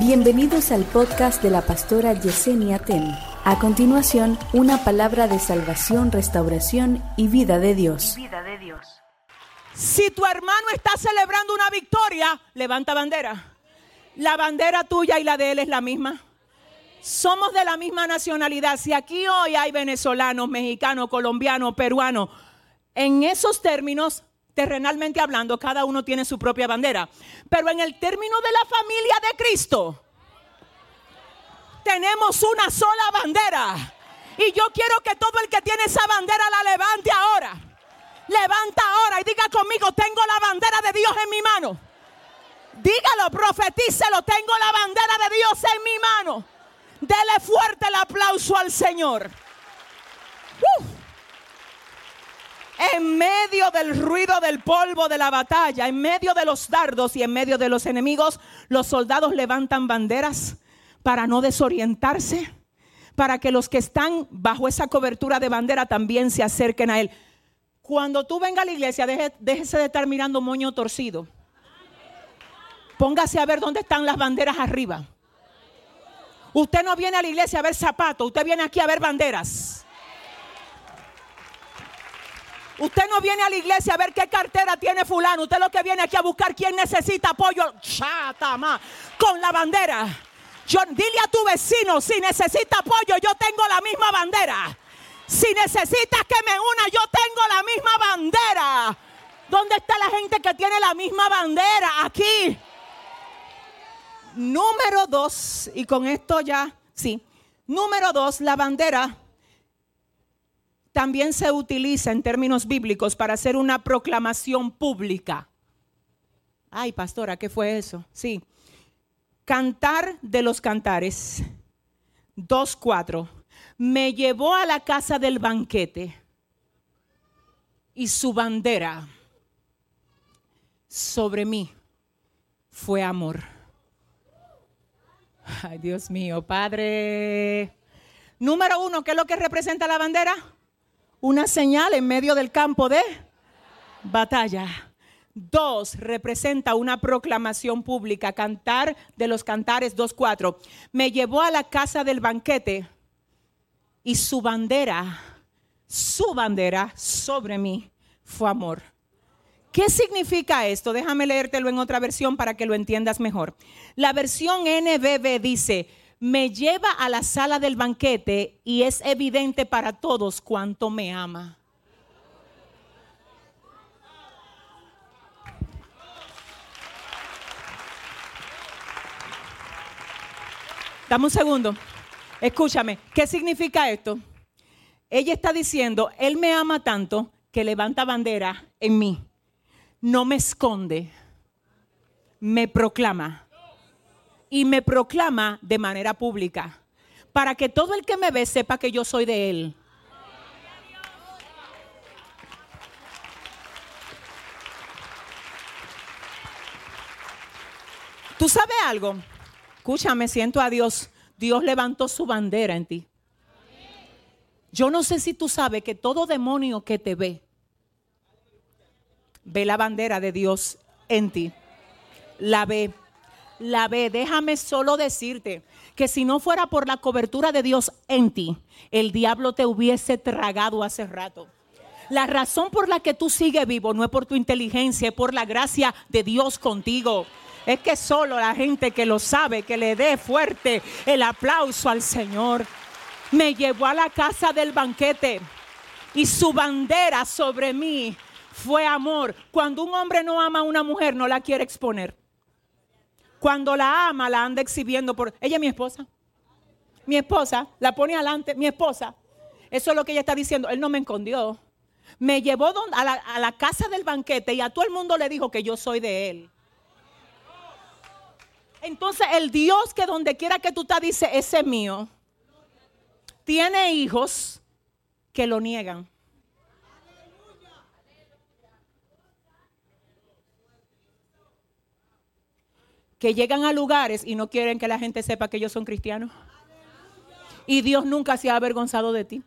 Bienvenidos al podcast de la pastora Yesenia Ten. A continuación, una palabra de salvación, restauración y vida de Dios. vida de Dios. Si tu hermano está celebrando una victoria, levanta bandera. La bandera tuya y la de él es la misma. Somos de la misma nacionalidad. Si aquí hoy hay venezolanos, mexicanos, colombianos, peruanos, en esos términos, terrenalmente hablando, cada uno tiene su propia bandera. Pero en el término de la familia de Cristo, tenemos una sola bandera. Y yo quiero que todo el que tiene esa bandera la levante ahora. Levanta ahora y diga conmigo, tengo la bandera de Dios en mi mano. Dígalo, profetícelo, tengo la bandera de Dios en mi mano. Dele fuerte el aplauso al Señor. En medio del ruido del polvo de la batalla, en medio de los dardos y en medio de los enemigos, los soldados levantan banderas para no desorientarse, para que los que están bajo esa cobertura de bandera también se acerquen a él. Cuando tú vengas a la iglesia, deje- déjese de estar mirando moño torcido. Póngase a ver dónde están las banderas arriba. Usted no viene a la iglesia a ver zapatos, usted viene aquí a ver banderas. Usted no viene a la iglesia a ver qué cartera tiene fulano. Usted lo que viene aquí a buscar quién necesita apoyo. Chatama, con la bandera. Yo, dile a tu vecino, si necesita apoyo, yo tengo la misma bandera. Si necesitas que me una, yo tengo la misma bandera. ¿Dónde está la gente que tiene la misma bandera? Aquí. Número dos, y con esto ya, sí. Número dos, la bandera también se utiliza en términos bíblicos para hacer una proclamación pública. Ay, pastora, ¿qué fue eso? Sí. Cantar de los cantares. 2.4. Me llevó a la casa del banquete y su bandera sobre mí fue amor. Ay, Dios mío, Padre. Número uno, ¿qué es lo que representa la bandera? Una señal en medio del campo de batalla. Dos, representa una proclamación pública. Cantar de los cantares 2.4. Me llevó a la casa del banquete y su bandera, su bandera sobre mí fue amor. ¿Qué significa esto? Déjame leértelo en otra versión para que lo entiendas mejor. La versión NBB dice, me lleva a la sala del banquete y es evidente para todos cuánto me ama. Dame un segundo. Escúchame, ¿qué significa esto? Ella está diciendo, Él me ama tanto que levanta bandera en mí. No me esconde, me proclama. Y me proclama de manera pública. Para que todo el que me ve sepa que yo soy de Él. ¿Tú sabes algo? Escúchame, siento a Dios. Dios levantó su bandera en ti. Yo no sé si tú sabes que todo demonio que te ve, ve la bandera de Dios en ti. La ve, la ve. Déjame solo decirte que si no fuera por la cobertura de Dios en ti, el diablo te hubiese tragado hace rato. La razón por la que tú sigues vivo no es por tu inteligencia, es por la gracia de Dios contigo. Es que solo la gente que lo sabe, que le dé fuerte el aplauso al Señor. Me llevó a la casa del banquete y su bandera sobre mí fue amor. Cuando un hombre no ama a una mujer, no la quiere exponer. Cuando la ama, la anda exhibiendo por... Ella es mi esposa. Mi esposa, la pone adelante, mi esposa. Eso es lo que ella está diciendo. Él no me escondió. Me llevó a la, casa del banquete y a todo el mundo le dijo que yo soy de él. Entonces el Dios que donde quiera que tú estás dice, ese es mío, tiene hijos que lo niegan. Que llegan a lugares y no quieren que la gente sepa que ellos son cristianos. Y Dios nunca se ha avergonzado de ti.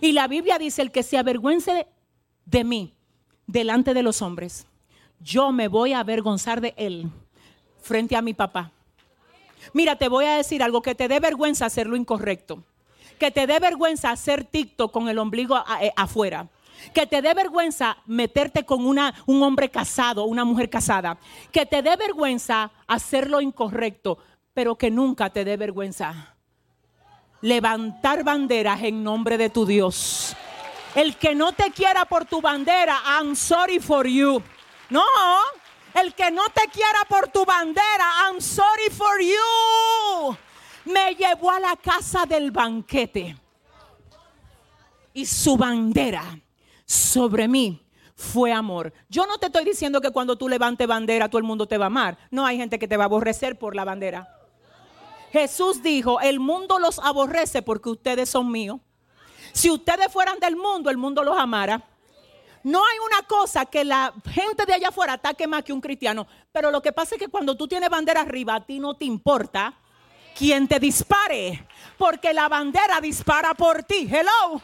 Y la Biblia dice, el que se avergüence de, mí delante de los hombres, yo me voy a avergonzar de él frente a mi papá. Mira, te voy a decir algo que te dé vergüenza hacer lo incorrecto. Que te dé vergüenza hacer TikTok con el ombligo eh, afuera. Que te dé vergüenza meterte con una, un hombre casado, una mujer casada. Que te dé vergüenza hacer lo incorrecto, pero que nunca te dé vergüenza levantar banderas en nombre de tu Dios. El que no te quiera por tu bandera, I'm sorry for you. No, el que no te quiera por tu bandera, I'm sorry for you. Me llevó a la casa del banquete. Y su bandera sobre mí fue amor. Yo no te estoy diciendo que cuando tú levantes bandera todo el mundo te va a amar. No hay gente que te va a aborrecer por la bandera. Jesús dijo, el mundo los aborrece porque ustedes son míos. Si ustedes fueran del mundo, el mundo los amara. No hay una cosa que la gente de allá afuera ataque más que un cristiano. Pero lo que pasa es que cuando tú tienes bandera arriba, a ti no te importa quién te dispare. Porque la bandera dispara por ti. Hello,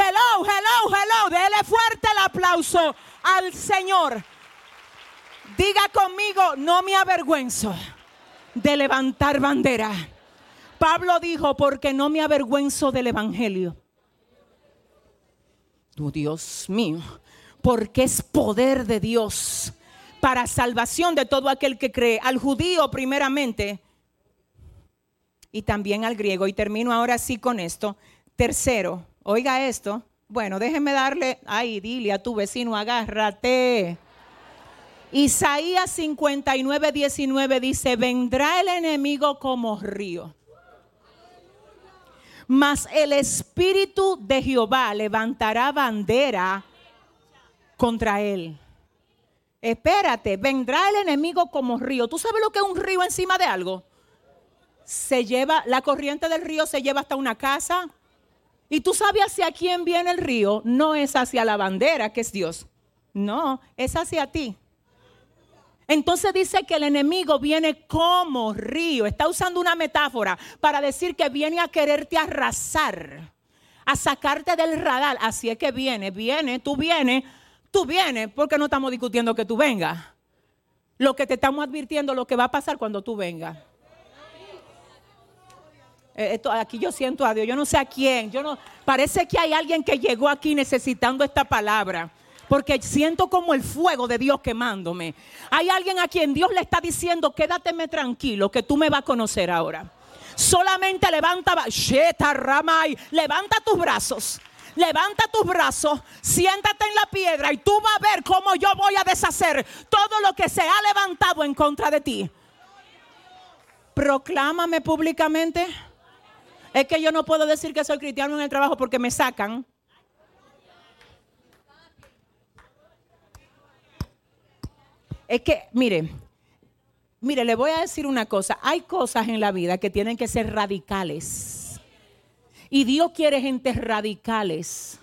hello, hello, hello. Dele fuerte el aplauso al Señor. Diga conmigo, no me avergüenzo de levantar bandera. Pablo dijo, porque no me avergüenzo del Evangelio. Oh, Dios mío, porque es poder de Dios para salvación de todo aquel que cree, al judío primeramente y también al griego. Y termino ahora sí con esto. Tercero, oiga esto. Bueno, déjeme darle, ay, dile a tu vecino, agárrate. Isaías 59, 19 dice, vendrá el enemigo como río. Mas el Espíritu de Jehová levantará bandera contra él. Espérate, vendrá el enemigo como río. ¿Tú sabes lo que es un río encima de algo? Se lleva, la corriente del río se lleva hasta una casa. Y tú sabes hacia quién viene el río. No es hacia la bandera, que es Dios. No, es hacia ti. Entonces dice que el enemigo viene como río. Está usando una metáfora para decir que viene a quererte arrasar, a sacarte del radar. Así es que viene, viene, tú vienes, tú vienes, porque no estamos discutiendo que tú vengas. Lo que te estamos advirtiendo, lo que va a pasar cuando tú vengas. Eh, aquí yo siento a Dios, yo no sé a quién, yo no, parece que hay alguien que llegó aquí necesitando esta palabra porque siento como el fuego de Dios quemándome. Hay alguien a quien Dios le está diciendo, quédateme tranquilo, que tú me vas a conocer ahora. Solamente levanta, levanta tus brazos. Levanta tus brazos, siéntate en la piedra y tú vas a ver cómo yo voy a deshacer todo lo que se ha levantado en contra de ti. Proclámame públicamente. Es que yo no puedo decir que soy cristiano en el trabajo porque me sacan. Es que, mire, mire, le voy a decir una cosa. Hay cosas en la vida que tienen que ser radicales. Y Dios quiere gente radicales.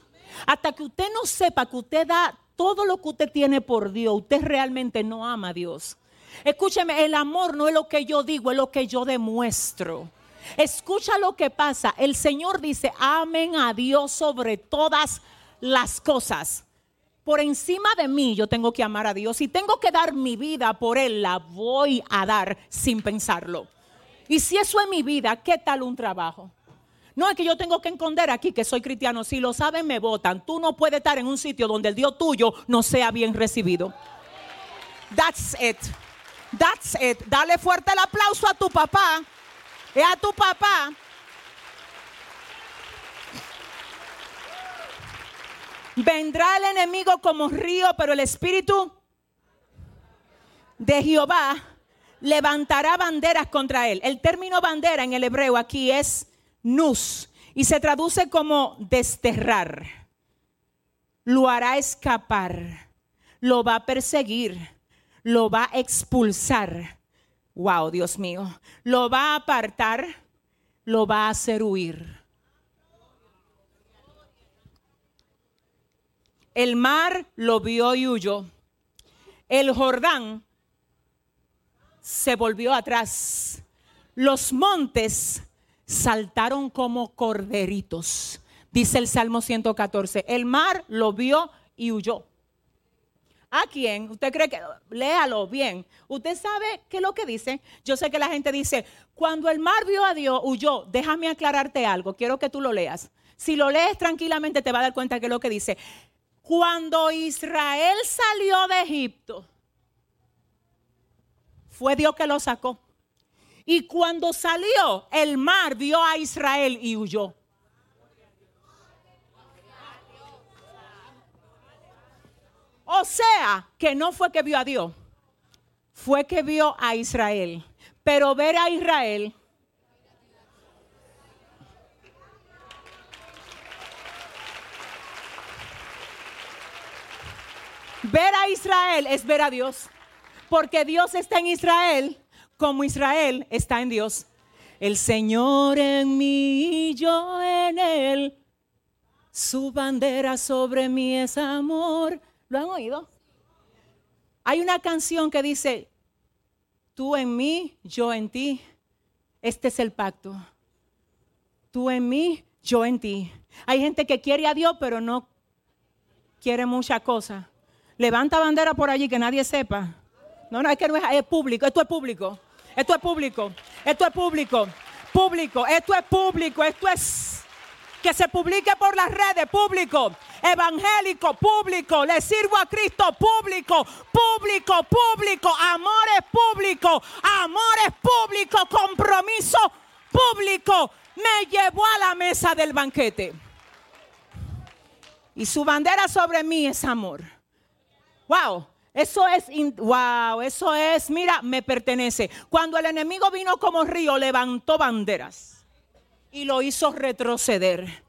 Hasta que usted no sepa que usted da todo lo que usted tiene por Dios, usted realmente no ama a Dios. Escúcheme, el amor no es lo que yo digo, es lo que yo demuestro. Escucha lo que pasa. El Señor dice, amen a Dios sobre todas las cosas por encima de mí yo tengo que amar a Dios. y tengo que dar mi vida por Él, la voy a dar sin pensarlo. Y si eso es mi vida, ¿qué tal un trabajo? No es que yo tengo que esconder aquí que soy cristiano. Si lo saben, me votan. Tú no puedes estar en un sitio donde el Dios tuyo no sea bien recibido. That's it. That's it. Dale fuerte el aplauso a tu papá. Y a tu papá Vendrá el enemigo como río, pero el espíritu de Jehová levantará banderas contra él. El término bandera en el hebreo aquí es nus y se traduce como desterrar. Lo hará escapar, lo va a perseguir, lo va a expulsar. Wow, Dios mío. Lo va a apartar, lo va a hacer huir. El mar lo vio y huyó. El Jordán se volvió atrás. Los montes saltaron como corderitos. Dice el Salmo 114. El mar lo vio y huyó. ¿A quién? ¿Usted cree que.? Léalo bien. ¿Usted sabe qué es lo que dice? Yo sé que la gente dice, cuando el mar vio a Dios, huyó. Déjame aclararte algo. Quiero que tú lo leas. Si lo lees tranquilamente, te va a dar cuenta que es lo que dice. Cuando Israel salió de Egipto, fue Dios que lo sacó. Y cuando salió, el mar vio a Israel y huyó. Sea, que no fue que vio a Dios, fue que vio a Israel. Pero ver a Israel Ver a Israel es ver a Dios. Porque Dios está en Israel como Israel está en Dios. El Señor en mí y yo en él. Su bandera sobre mí es amor. ¿Lo han oído? Hay una canción que dice, tú en mí, yo en ti. Este es el pacto. Tú en mí, yo en ti. Hay gente que quiere a Dios, pero no quiere mucha cosa. Levanta bandera por allí que nadie sepa. No, no, es que no es público. Esto es público. Esto es público. Esto es público. Público. Esto es público. Esto es que se publique por las redes, público, evangélico, público, le sirvo a Cristo, público, público, público, amores público, amores público, compromiso público, me llevó a la mesa del banquete. Y su bandera sobre mí es amor. Wow. Eso es, wow, eso es, mira, me pertenece. Cuando el enemigo vino como río, levantó banderas y lo hizo retroceder.